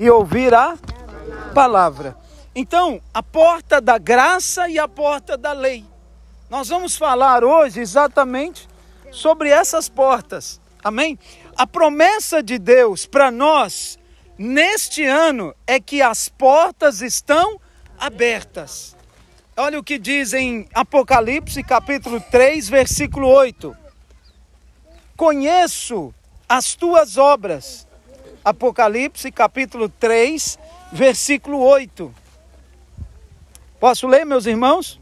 e ouvir a palavra. Então, a porta da graça e a porta da lei. Nós vamos falar hoje exatamente sobre essas portas. Amém? A promessa de Deus para nós neste ano é que as portas estão abertas. Olha o que diz em Apocalipse, capítulo 3, versículo 8. Conheço as tuas obras. Apocalipse, capítulo 3, versículo 8. Posso ler, meus irmãos?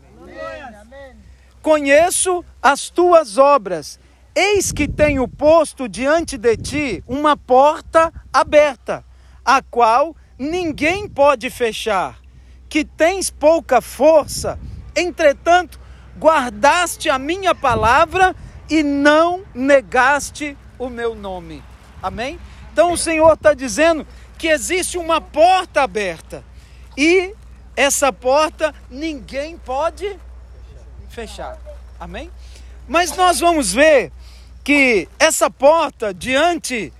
Conheço as tuas obras. Eis que tenho posto diante de ti uma porta aberta, a qual ninguém pode fechar que tens pouca força, entretanto, guardaste a minha palavra e não negaste o meu nome. Amém? Então o Senhor está dizendo que existe uma porta aberta e essa porta ninguém pode fechar. Amém? Mas nós vamos ver que essa porta diante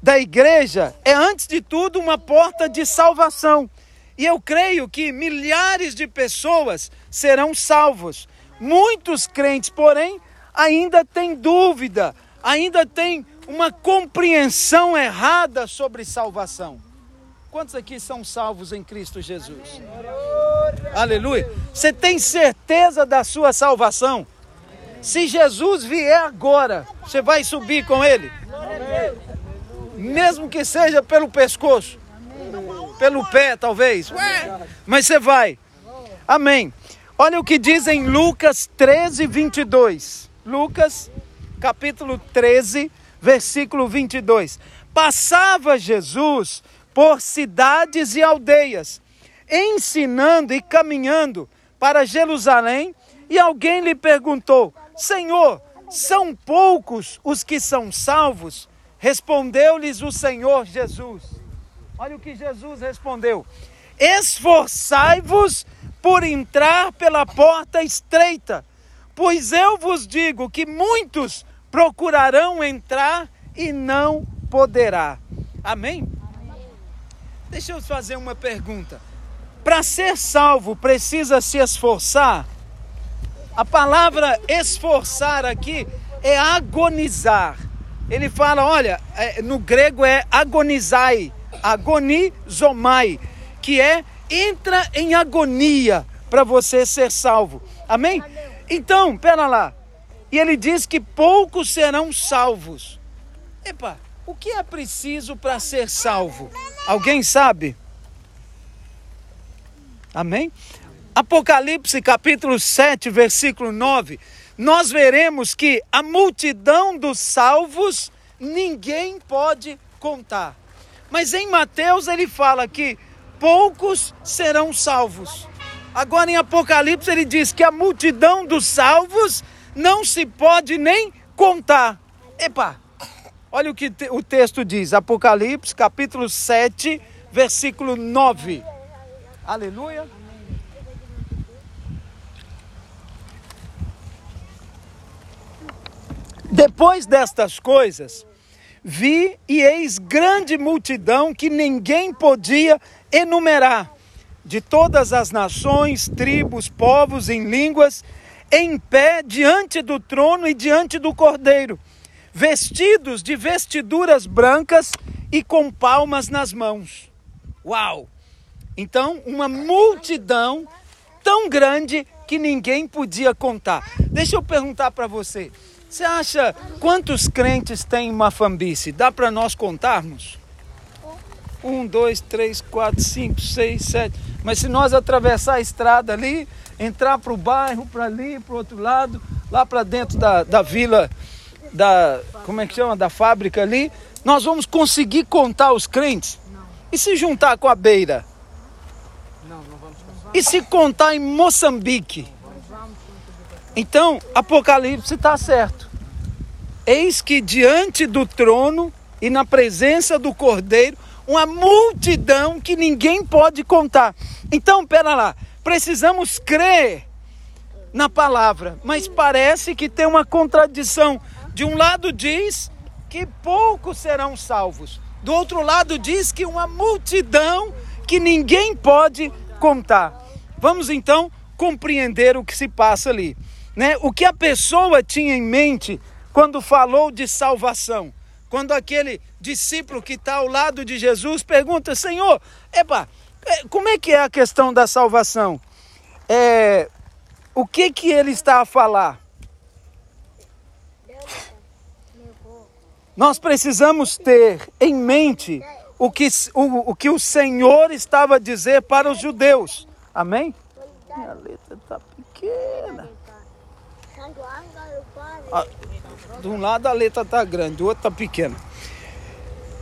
da igreja é, antes de tudo, uma porta de salvação. E eu creio que milhares de pessoas serão salvos. Muitos crentes, porém, ainda têm dúvida, ainda têm uma compreensão errada sobre salvação. Quantos aqui são salvos em Cristo Jesus? Amém. Aleluia. Você tem certeza da sua salvação? Se Jesus vier agora, você vai subir com ele? Mesmo que seja pelo pescoço pelo pé, talvez. Ué, mas você vai. Amém. Olha o que diz em Lucas 13, 22. Lucas, capítulo 13, versículo 22. Passava Jesus por cidades e aldeias, ensinando e caminhando para Jerusalém, e alguém lhe perguntou: Senhor, são poucos os que são salvos? Respondeu-lhes o Senhor Jesus Olha o que Jesus respondeu: Esforçai-vos por entrar pela porta estreita, pois eu vos digo que muitos procurarão entrar e não poderá. Amém? Amém. Deixa eu fazer uma pergunta. Para ser salvo, precisa se esforçar? A palavra esforçar aqui é agonizar. Ele fala, olha, é, no grego é agonizai agonizomai, que é entra em agonia para você ser salvo. Amém? Então, pera lá. E ele diz que poucos serão salvos. Epa, o que é preciso para ser salvo? Alguém sabe? Amém? Apocalipse capítulo 7, versículo 9, nós veremos que a multidão dos salvos ninguém pode contar. Mas em Mateus ele fala que poucos serão salvos. Agora em Apocalipse ele diz que a multidão dos salvos não se pode nem contar. Epa, olha o que o texto diz, Apocalipse capítulo 7, versículo 9. Aleluia. Depois destas coisas, Vi e eis grande multidão que ninguém podia enumerar, de todas as nações, tribos, povos, em línguas, em pé diante do trono e diante do cordeiro, vestidos de vestiduras brancas e com palmas nas mãos. Uau! Então, uma multidão tão grande que ninguém podia contar. Deixa eu perguntar para você: você acha quantos crentes tem uma fambice? Dá para nós contarmos? Um, dois, três, quatro, cinco, seis, sete. Mas se nós atravessar a estrada ali, entrar para o bairro, para ali, para o outro lado, lá para dentro da, da vila, da como é que chama, da fábrica ali, nós vamos conseguir contar os crentes? Não. E se juntar com a beira? Não, não vamos contar. E se contar em Moçambique? Então, Apocalipse está certo. Eis que diante do trono e na presença do Cordeiro, uma multidão que ninguém pode contar. Então, pera lá, precisamos crer na palavra, mas parece que tem uma contradição. De um lado diz que poucos serão salvos, Do outro lado diz que uma multidão que ninguém pode contar. Vamos então compreender o que se passa ali, né? O que a pessoa tinha em mente quando falou de salvação. Quando aquele discípulo que está ao lado de Jesus pergunta: Senhor, epa, como é que é a questão da salvação? É, o que que ele está a falar? Nós precisamos ter em mente o que o, o, que o Senhor estava a dizer para os judeus. Amém? Minha letra está pequena. De um lado a letra está grande, do outro está pequena.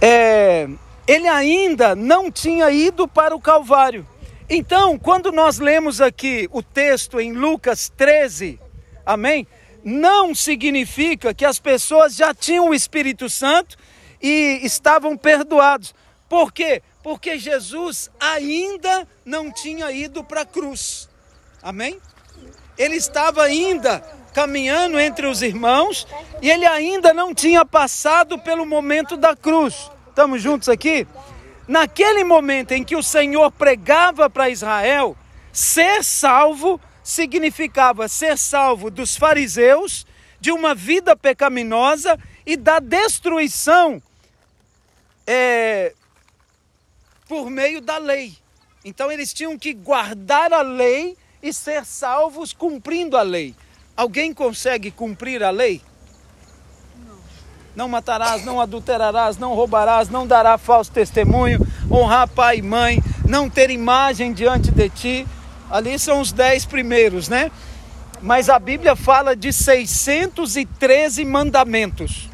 É, ele ainda não tinha ido para o Calvário. Então, quando nós lemos aqui o texto em Lucas 13, amém? Não significa que as pessoas já tinham o Espírito Santo e estavam perdoados. Por quê? Porque Jesus ainda não tinha ido para a cruz. Amém? Ele estava ainda caminhando entre os irmãos e ele ainda não tinha passado pelo momento da cruz. Estamos juntos aqui? Naquele momento em que o Senhor pregava para Israel, ser salvo significava ser salvo dos fariseus, de uma vida pecaminosa e da destruição é, por meio da lei. Então eles tinham que guardar a lei e ser salvos cumprindo a lei. Alguém consegue cumprir a lei? Não. Matarás, não adulterarás, não roubarás, não dará falso testemunho, honrar pai e mãe, não ter imagem diante de ti. Ali são os dez primeiros, né? Mas a Bíblia fala de 613 mandamentos.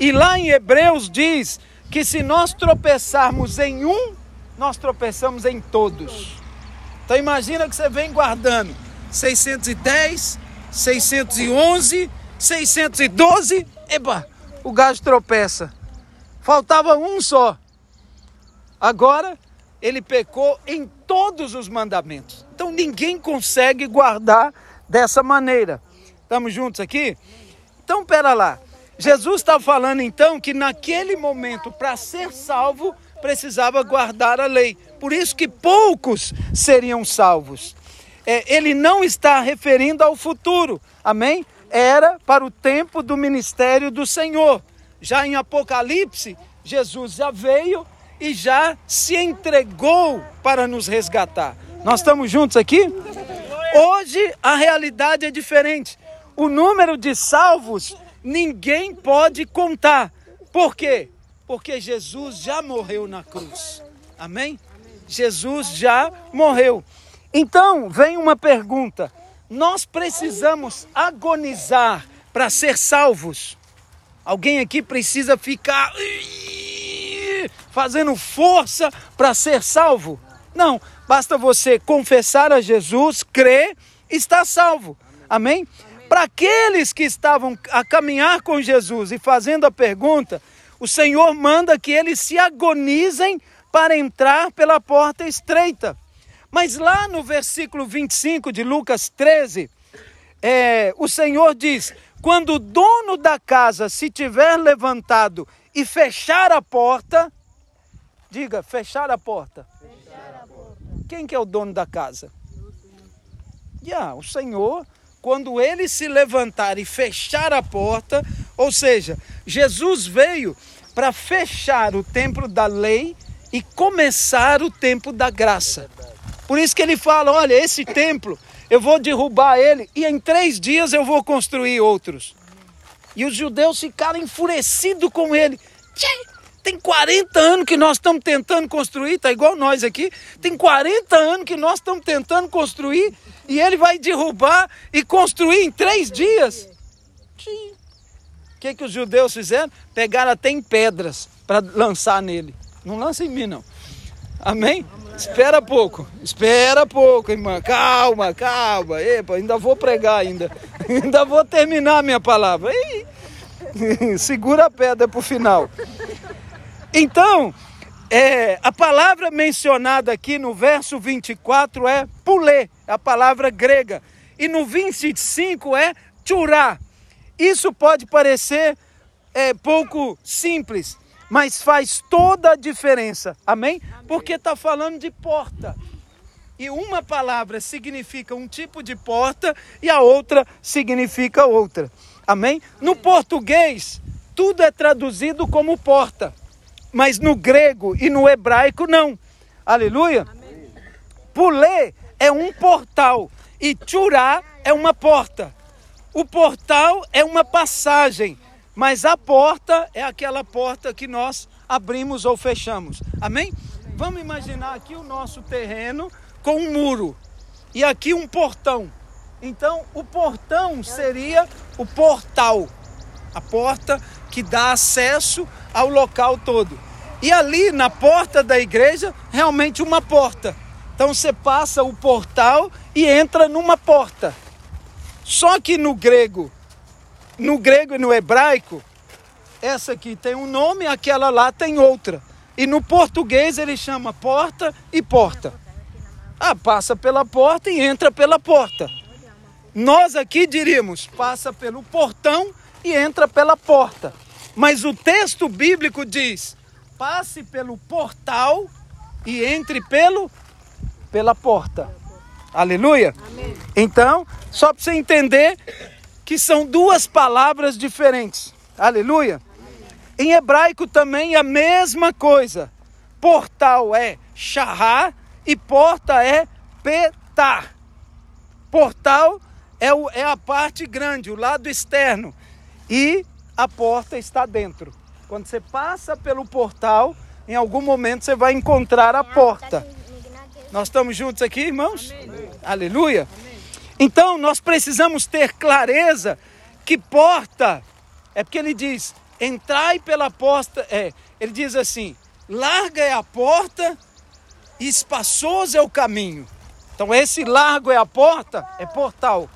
E lá em Hebreus diz que se nós tropeçarmos em um, nós tropeçamos em todos. Então imagina que você vem guardando 610, 611, 612, eba, o gajo tropeça. Faltava um só. Agora ele pecou em todos os mandamentos. Então ninguém consegue guardar dessa maneira. Estamos juntos aqui? Então, pera lá. Jesus está falando então que naquele momento, para ser salvo, precisava guardar a lei. Por isso que poucos seriam salvos é, ele não está referindo ao futuro, amém? Era para o tempo do ministério do Senhor. Já em Apocalipse, Jesus já veio e já se entregou para nos resgatar. Nós estamos juntos aqui? Hoje a realidade é diferente. O número de salvos ninguém pode contar. Por quê? Porque Jesus já morreu na cruz. Amém? Jesus já morreu. Então vem uma pergunta: nós precisamos agonizar para ser salvos? Alguém aqui precisa ficar fazendo força para ser salvo? Não, basta você confessar a Jesus, crer, está salvo. Amém? Para aqueles que estavam a caminhar com Jesus e fazendo a pergunta, o Senhor manda que eles se agonizem para entrar pela porta estreita. Mas lá no versículo 25 de Lucas 13, é, o Senhor diz: quando o dono da casa se tiver levantado e fechar a porta, diga, fechar a porta. Fechar a porta. Quem que é o dono da casa? Yeah, o Senhor, quando ele se levantar e fechar a porta, ou seja, Jesus veio para fechar o templo da lei e começar o tempo da graça. Por isso que ele fala: olha, esse templo, eu vou derrubar ele e em três dias eu vou construir outros. E os judeus ficaram enfurecidos com ele. Tem 40 anos que nós estamos tentando construir, tá igual nós aqui. Tem 40 anos que nós estamos tentando construir e ele vai derrubar e construir em três dias. O que, que os judeus fizeram? Pegaram até em pedras para lançar nele. Não lança em mim, não. Amém? Espera pouco, espera pouco, irmã. Calma, calma. Epa, ainda vou pregar ainda. ainda vou terminar a minha palavra. Segura a pedra para o final. Então, é, a palavra mencionada aqui no verso 24 é pulê, a palavra grega. E no 25 é tchurá. Isso pode parecer é, pouco simples, mas faz toda a diferença. Amém? Porque está falando de porta. E uma palavra significa um tipo de porta e a outra significa outra. Amém? No português, tudo é traduzido como porta, mas no grego e no hebraico não. Aleluia? Pulê é um portal e churá é uma porta. O portal é uma passagem, mas a porta é aquela porta que nós abrimos ou fechamos. Amém? Vamos imaginar aqui o nosso terreno com um muro e aqui um portão. Então, o portão seria o portal, a porta que dá acesso ao local todo. E ali na porta da igreja, realmente uma porta. Então você passa o portal e entra numa porta. Só que no grego, no grego e no hebraico, essa aqui tem um nome, aquela lá tem outra. E no português ele chama porta e porta. Ah, passa pela porta e entra pela porta. Nós aqui diríamos, passa pelo portão e entra pela porta. Mas o texto bíblico diz: passe pelo portal e entre pelo pela porta. Aleluia? Amém. Então, só para você entender que são duas palavras diferentes. Aleluia? Em hebraico também é a mesma coisa. Portal é shahar e porta é petar. Portal é, o, é a parte grande, o lado externo. E a porta está dentro. Quando você passa pelo portal, em algum momento você vai encontrar a porta. Nós estamos juntos aqui, irmãos? Amém. Aleluia. Amém. Então nós precisamos ter clareza que porta é porque ele diz: entrai pela porta. É, ele diz assim: larga é a porta e espaçoso é o caminho. Então esse largo é a porta, é portal.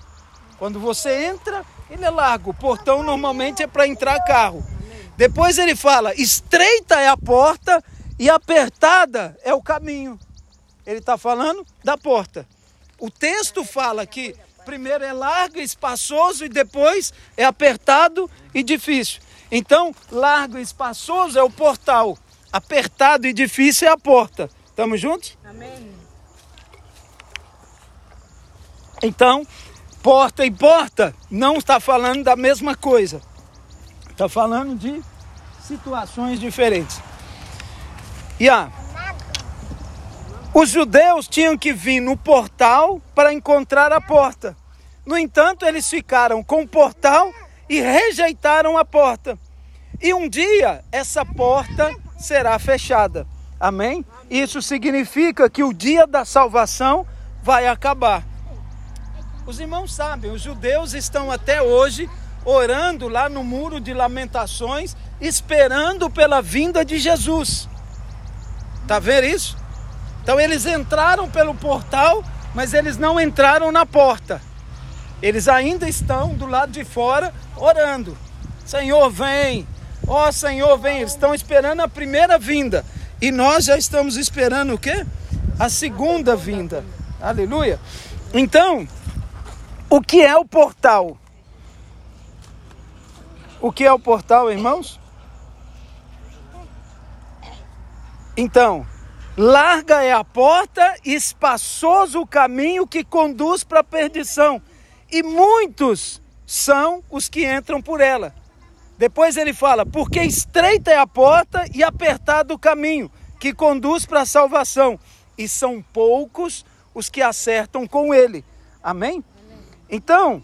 Quando você entra, ele é largo. O portão normalmente é para entrar carro. Depois ele fala: estreita é a porta e apertada é o caminho. Ele está falando da porta. O texto fala que primeiro é largo, espaçoso e depois é apertado e difícil. Então, largo e espaçoso é o portal, apertado e difícil é a porta. Estamos juntos? Amém. Então, porta e porta não está falando da mesma coisa. Está falando de situações diferentes. E a os judeus tinham que vir no portal para encontrar a porta. No entanto, eles ficaram com o portal e rejeitaram a porta. E um dia essa porta será fechada. Amém? Isso significa que o dia da salvação vai acabar. Os irmãos sabem, os judeus estão até hoje orando lá no muro de lamentações, esperando pela vinda de Jesus. Tá vendo isso? Então eles entraram pelo portal, mas eles não entraram na porta. Eles ainda estão do lado de fora orando. Senhor, vem. Ó oh, Senhor, vem. Eles estão esperando a primeira vinda. E nós já estamos esperando o quê? A segunda vinda. Aleluia. Então, o que é o portal? O que é o portal, irmãos? Então, Larga é a porta, espaçoso o caminho que conduz para a perdição, e muitos são os que entram por ela. Depois ele fala: porque estreita é a porta e apertado o caminho que conduz para a salvação, e são poucos os que acertam com ele. Amém? Então,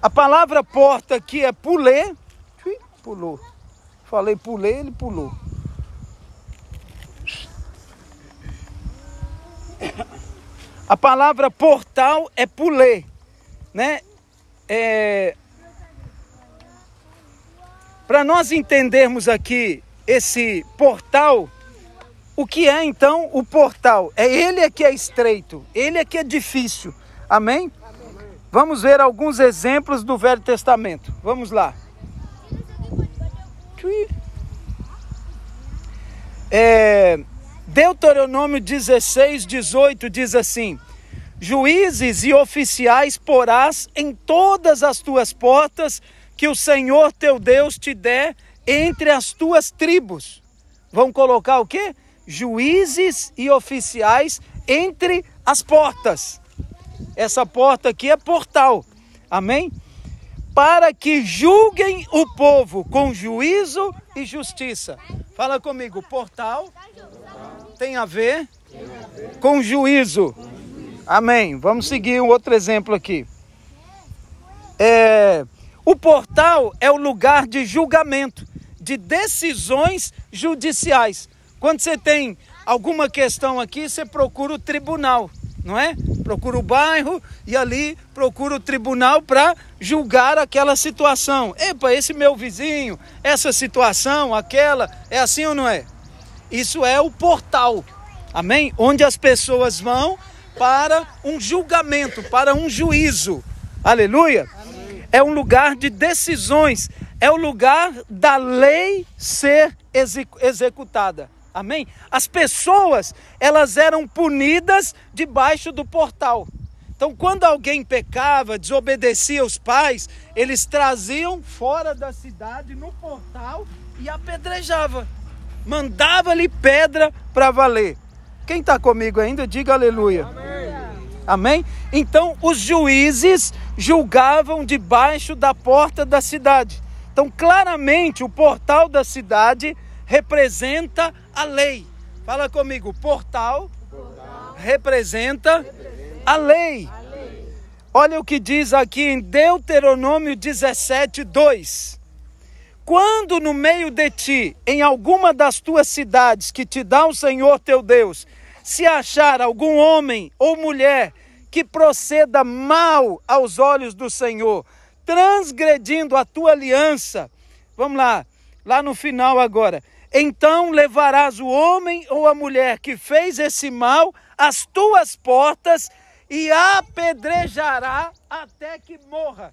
a palavra porta aqui é pulê, pulou. Falei pulei, ele pulou. A palavra portal é pulê, né? É... Para nós entendermos aqui esse portal, o que é então o portal? É ele é que é estreito, ele é que é difícil. Amém? Amém? Vamos ver alguns exemplos do Velho Testamento. Vamos lá. É, Deuteronômio 16, 18 diz assim: Juízes e oficiais porás em todas as tuas portas, que o Senhor teu Deus te der entre as tuas tribos. Vão colocar o quê? Juízes e oficiais entre as portas. Essa porta aqui é portal. Amém? Para que julguem o povo com juízo e justiça. Fala comigo, portal tem a ver com juízo. Amém. Vamos seguir um outro exemplo aqui. É, o portal é o lugar de julgamento, de decisões judiciais. Quando você tem alguma questão aqui, você procura o tribunal, não é? Procura o bairro e ali procura o tribunal para julgar aquela situação. Epa, esse meu vizinho, essa situação, aquela, é assim ou não é? Isso é o portal, amém? Onde as pessoas vão para um julgamento, para um juízo. Aleluia! É um lugar de decisões, é o lugar da lei ser executada. Amém? As pessoas, elas eram punidas debaixo do portal. Então, quando alguém pecava, desobedecia os pais, eles traziam fora da cidade no portal e apedrejava. Mandava-lhe pedra para valer. Quem está comigo ainda, diga aleluia. Amém. Amém? Então, os juízes julgavam debaixo da porta da cidade. Então, claramente, o portal da cidade representa a lei. Fala comigo, portal, portal. Representa, representa, a, lei. a lei. Olha o que diz aqui em Deuteronômio 17, 2. Quando no meio de ti, em alguma das tuas cidades que te dá o Senhor teu Deus, se achar algum homem ou mulher que proceda mal aos olhos do Senhor, transgredindo a tua aliança, vamos lá, lá no final agora, então levarás o homem ou a mulher que fez esse mal às tuas portas e apedrejará até que morra.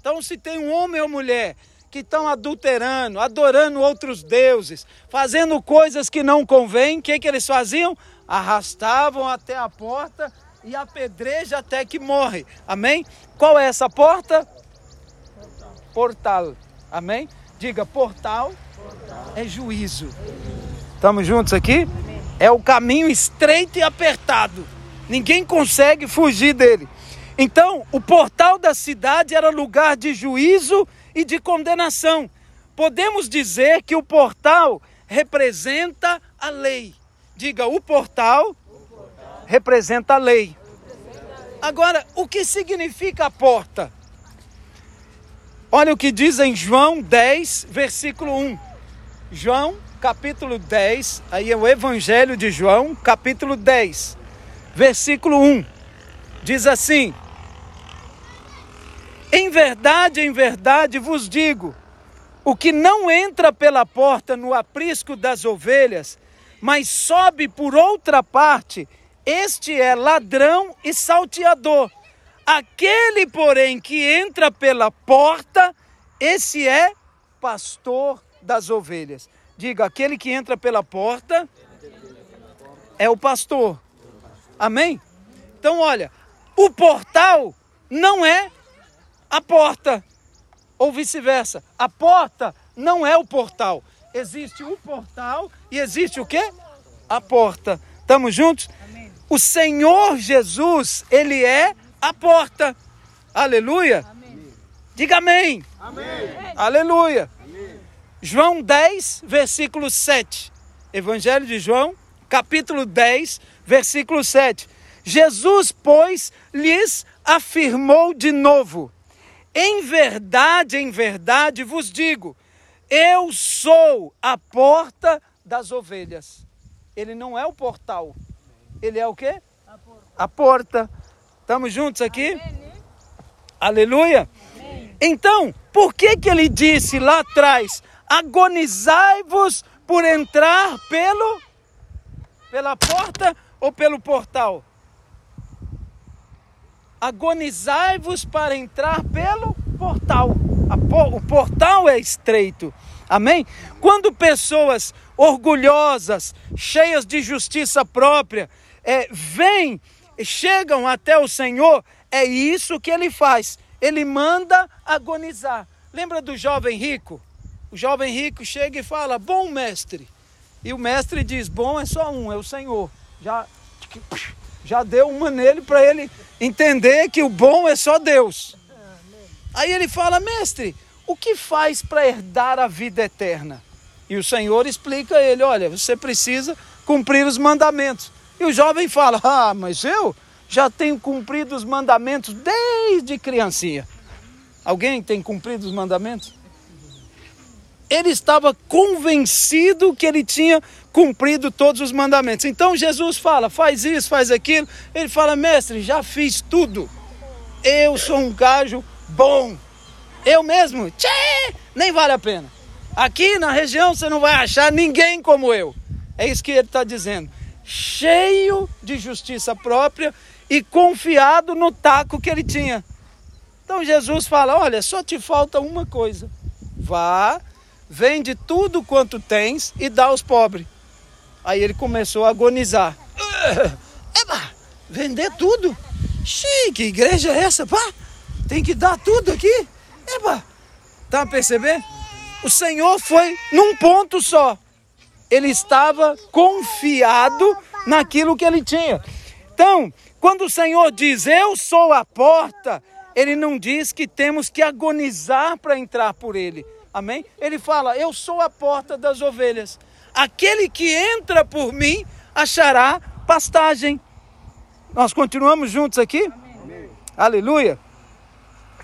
Então, se tem um homem ou mulher que estão adulterando, adorando outros deuses, fazendo coisas que não convêm, o que, que eles faziam? Arrastavam até a porta e apedreja até que morre. Amém? Qual é essa porta? Portal. portal. Amém? Diga portal é juízo. Estamos juntos aqui? É o caminho estreito e apertado. Ninguém consegue fugir dele. Então, o portal da cidade era lugar de juízo e de condenação. Podemos dizer que o portal representa a lei. Diga, o portal, representa a lei. Agora, o que significa a porta? Olha o que diz em João 10, versículo 1. João, capítulo 10, aí é o Evangelho de João, capítulo 10, versículo 1. Diz assim: Em verdade, em verdade vos digo, o que não entra pela porta no aprisco das ovelhas, mas sobe por outra parte, este é ladrão e salteador. Aquele, porém, que entra pela porta, esse é pastor das ovelhas. Diga, aquele que entra pela porta é o pastor. Amém? Então, olha, o portal não é a porta, ou vice-versa. A porta não é o portal. Existe o portal e existe o quê? A porta. Estamos juntos? Amém. O Senhor Jesus, ele é a porta. Aleluia. Amém. Diga amém. amém. Aleluia. João 10, versículo 7. Evangelho de João, capítulo 10, versículo 7. Jesus, pois, lhes afirmou de novo: Em verdade, em verdade vos digo, eu sou a porta das ovelhas. Ele não é o portal. Ele é o quê? A porta. A porta. Estamos juntos aqui? Amém. Aleluia. Amém. Então, por que que ele disse lá atrás: agonizai-vos por entrar pelo pela porta ou pelo portal? Agonizai-vos para entrar pelo portal. O portal é estreito. Amém? Quando pessoas orgulhosas, cheias de justiça própria, é, vêm, chegam até o Senhor, é isso que ele faz. Ele manda agonizar Lembra do jovem rico? O jovem rico chega e fala: Bom mestre. E o mestre diz: Bom é só um, é o Senhor. Já, já deu uma nele para ele entender que o bom é só Deus. Aí ele fala: Mestre, o que faz para herdar a vida eterna? E o Senhor explica a ele: Olha, você precisa cumprir os mandamentos. E o jovem fala: Ah, mas eu já tenho cumprido os mandamentos desde criancinha. Alguém tem cumprido os mandamentos? Ele estava convencido que ele tinha cumprido todos os mandamentos. Então Jesus fala: faz isso, faz aquilo. Ele fala: mestre, já fiz tudo. Eu sou um gajo bom. Eu mesmo, tchê, nem vale a pena. Aqui na região você não vai achar ninguém como eu. É isso que ele está dizendo. Cheio de justiça própria e confiado no taco que ele tinha. Então Jesus fala: Olha, só te falta uma coisa. Vá, vende tudo quanto tens e dá aos pobres. Aí ele começou a agonizar. Eba, vender tudo? Chique, igreja é essa, pá? Tem que dar tudo aqui? Eba, tá percebendo? O Senhor foi num ponto só. Ele estava confiado naquilo que ele tinha. Então, quando o Senhor diz, Eu sou a porta, ele não diz que temos que agonizar para entrar por ele. Amém? Ele fala: Eu sou a porta das ovelhas. Aquele que entra por mim achará pastagem. Nós continuamos juntos aqui? Amém. Aleluia.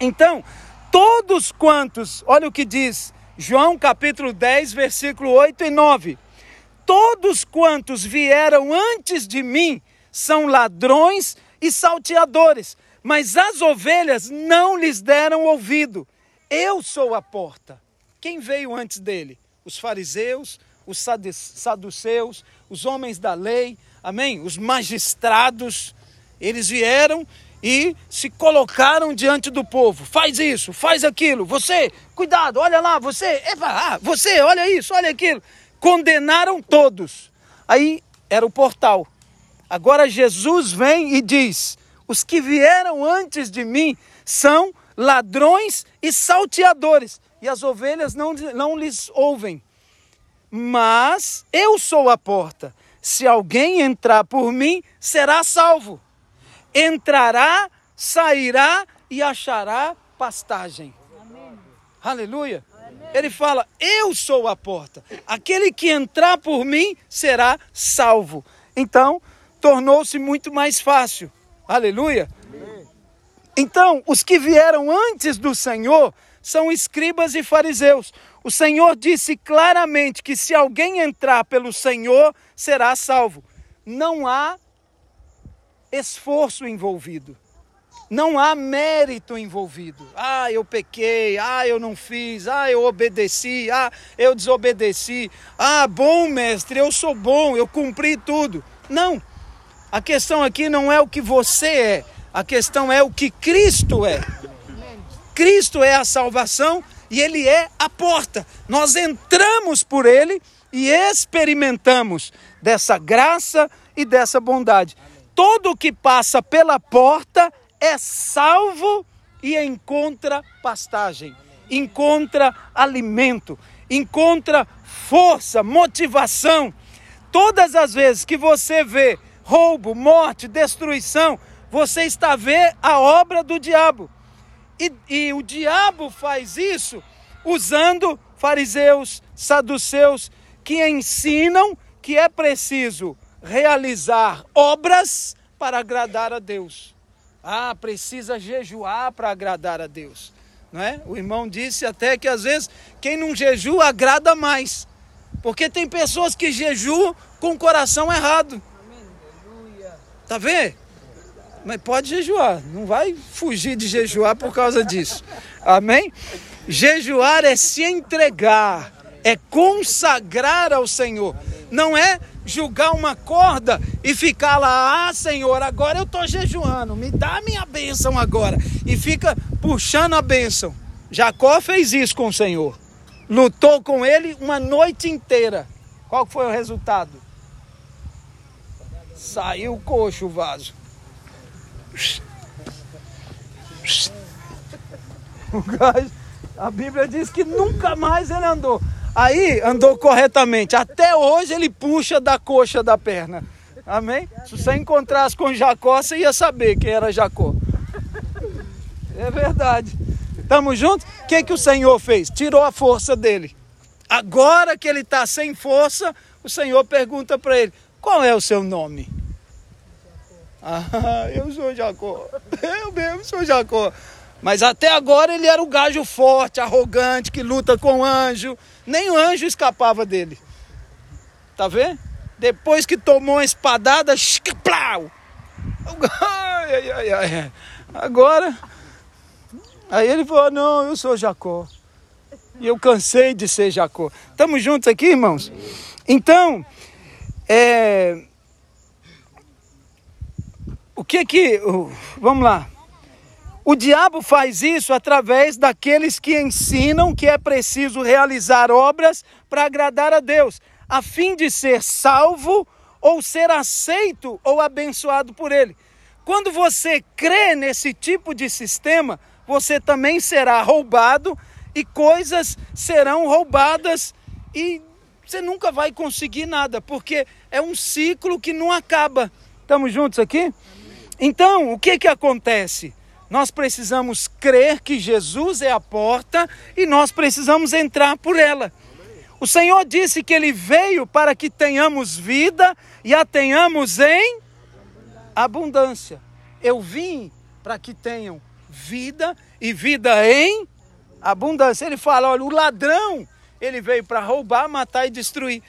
Então, todos quantos, olha o que diz João capítulo 10, versículo 8 e 9. Todos quantos vieram antes de mim são ladrões e salteadores mas as ovelhas não lhes deram ouvido. Eu sou a porta. Quem veio antes dele? Os fariseus, os saduceus, os homens da lei, amém? Os magistrados. Eles vieram e se colocaram diante do povo. Faz isso, faz aquilo. Você, cuidado, olha lá, você, epa, ah, você, olha isso, olha aquilo. Condenaram todos. Aí era o portal. Agora Jesus vem e diz: os que vieram antes de mim são ladrões e salteadores, e as ovelhas não, não lhes ouvem. Mas eu sou a porta. Se alguém entrar por mim, será salvo. Entrará, sairá e achará pastagem. Amém. Aleluia. Ele fala: Eu sou a porta. Aquele que entrar por mim será salvo. Então, tornou-se muito mais fácil. Aleluia. Então, os que vieram antes do Senhor são escribas e fariseus. O Senhor disse claramente que se alguém entrar pelo Senhor, será salvo. Não há esforço envolvido. Não há mérito envolvido. Ah, eu pequei. Ah, eu não fiz. Ah, eu obedeci. Ah, eu desobedeci. Ah, bom mestre, eu sou bom, eu cumpri tudo. Não. A questão aqui não é o que você é, a questão é o que Cristo é. Cristo é a salvação e Ele é a porta. Nós entramos por Ele e experimentamos dessa graça e dessa bondade. Todo que passa pela porta é salvo e encontra pastagem, encontra alimento, encontra força, motivação. Todas as vezes que você vê roubo, morte, destruição, você está ver a obra do diabo. E, e o diabo faz isso usando fariseus, saduceus, que ensinam que é preciso realizar obras para agradar a Deus. Ah, precisa jejuar para agradar a Deus. Não é? O irmão disse até que às vezes quem não jejua agrada mais. Porque tem pessoas que jejuam com o coração errado. Tá vendo? Mas pode jejuar, não vai fugir de jejuar por causa disso. Amém? Jejuar é se entregar, é consagrar ao Senhor. Não é julgar uma corda e ficar lá, ah Senhor, agora eu estou jejuando, me dá a minha bênção agora. E fica puxando a bênção. Jacó fez isso com o Senhor. Lutou com ele uma noite inteira. Qual foi o resultado? Saiu coxo o vaso. O gajo, A Bíblia diz que nunca mais ele andou. Aí andou corretamente. Até hoje ele puxa da coxa da perna. Amém? Se você encontrasse com Jacó, você ia saber quem era Jacó. É verdade. Estamos juntos? O que, que o Senhor fez? Tirou a força dele. Agora que ele está sem força, o Senhor pergunta para ele: qual é o seu nome? Ah, eu sou Jacó. Eu mesmo sou Jacó. Mas até agora ele era o gajo forte, arrogante, que luta com anjo. Nem o anjo escapava dele. Tá vendo? Depois que tomou uma espadada, plau! Ai, ai, ai, Agora, aí ele falou: Não, eu sou Jacó. E eu cansei de ser Jacó. Estamos juntos aqui, irmãos? Então, é, o que que. Vamos lá. O diabo faz isso através daqueles que ensinam que é preciso realizar obras para agradar a Deus, a fim de ser salvo ou ser aceito ou abençoado por Ele. Quando você crê nesse tipo de sistema, você também será roubado e coisas serão roubadas e você nunca vai conseguir nada, porque é um ciclo que não acaba. Estamos juntos aqui? Então, o que que acontece? Nós precisamos crer que Jesus é a porta e nós precisamos entrar por ela. O Senhor disse que ele veio para que tenhamos vida e a tenhamos em abundância. Eu vim para que tenham vida e vida em abundância. Ele fala: olha, o ladrão, ele veio para roubar, matar e destruir.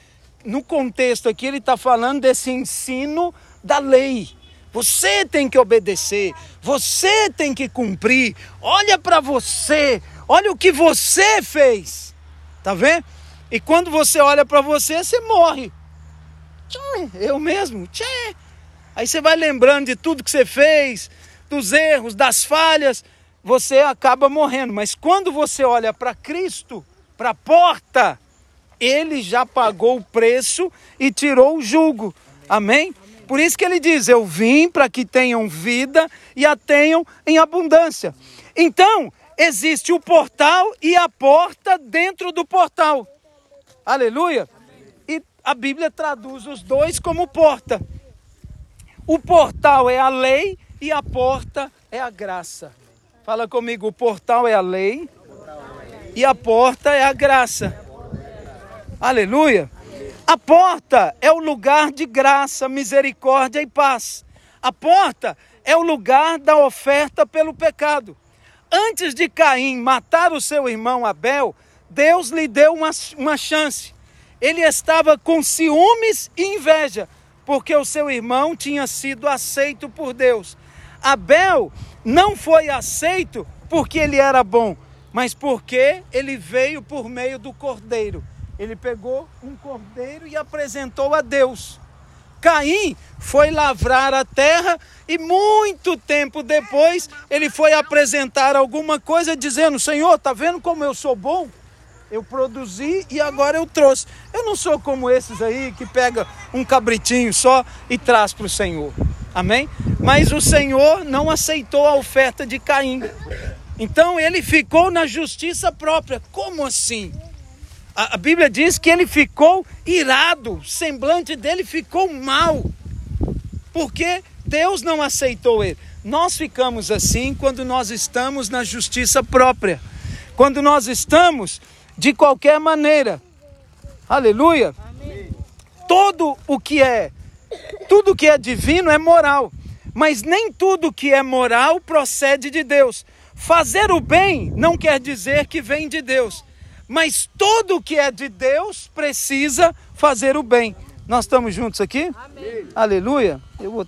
No contexto aqui, ele está falando desse ensino da lei. Você tem que obedecer, você tem que cumprir. Olha para você, olha o que você fez. Tá vendo? E quando você olha para você, você morre. Eu mesmo. Tchê. Aí você vai lembrando de tudo que você fez, dos erros, das falhas, você acaba morrendo. Mas quando você olha para Cristo, para a porta, ele já pagou o preço e tirou o jugo. Amém? Por isso que ele diz: Eu vim para que tenham vida e a tenham em abundância. Então, existe o portal e a porta dentro do portal. Aleluia. E a Bíblia traduz os dois como porta. O portal é a lei e a porta é a graça. Fala comigo: o portal é a lei e a porta é a graça. Aleluia. A porta é o lugar de graça, misericórdia e paz. A porta é o lugar da oferta pelo pecado. Antes de Caim matar o seu irmão Abel, Deus lhe deu uma, uma chance. Ele estava com ciúmes e inveja, porque o seu irmão tinha sido aceito por Deus. Abel não foi aceito porque ele era bom, mas porque ele veio por meio do cordeiro. Ele pegou um cordeiro e apresentou a Deus. Caim foi lavrar a terra e muito tempo depois ele foi apresentar alguma coisa dizendo: Senhor, tá vendo como eu sou bom? Eu produzi e agora eu trouxe. Eu não sou como esses aí que pega um cabritinho só e traz para o Senhor. Amém? Mas o Senhor não aceitou a oferta de Caim. Então ele ficou na justiça própria. Como assim? A, a Bíblia diz que ele ficou irado, o semblante dele ficou mal, porque Deus não aceitou ele. Nós ficamos assim quando nós estamos na justiça própria, quando nós estamos de qualquer maneira. Aleluia. Amém. Todo o que é, tudo que é divino é moral, mas nem tudo que é moral procede de Deus. Fazer o bem não quer dizer que vem de Deus. Mas todo que é de Deus precisa fazer o bem. Nós estamos juntos aqui? Amém. Aleluia. Eu vou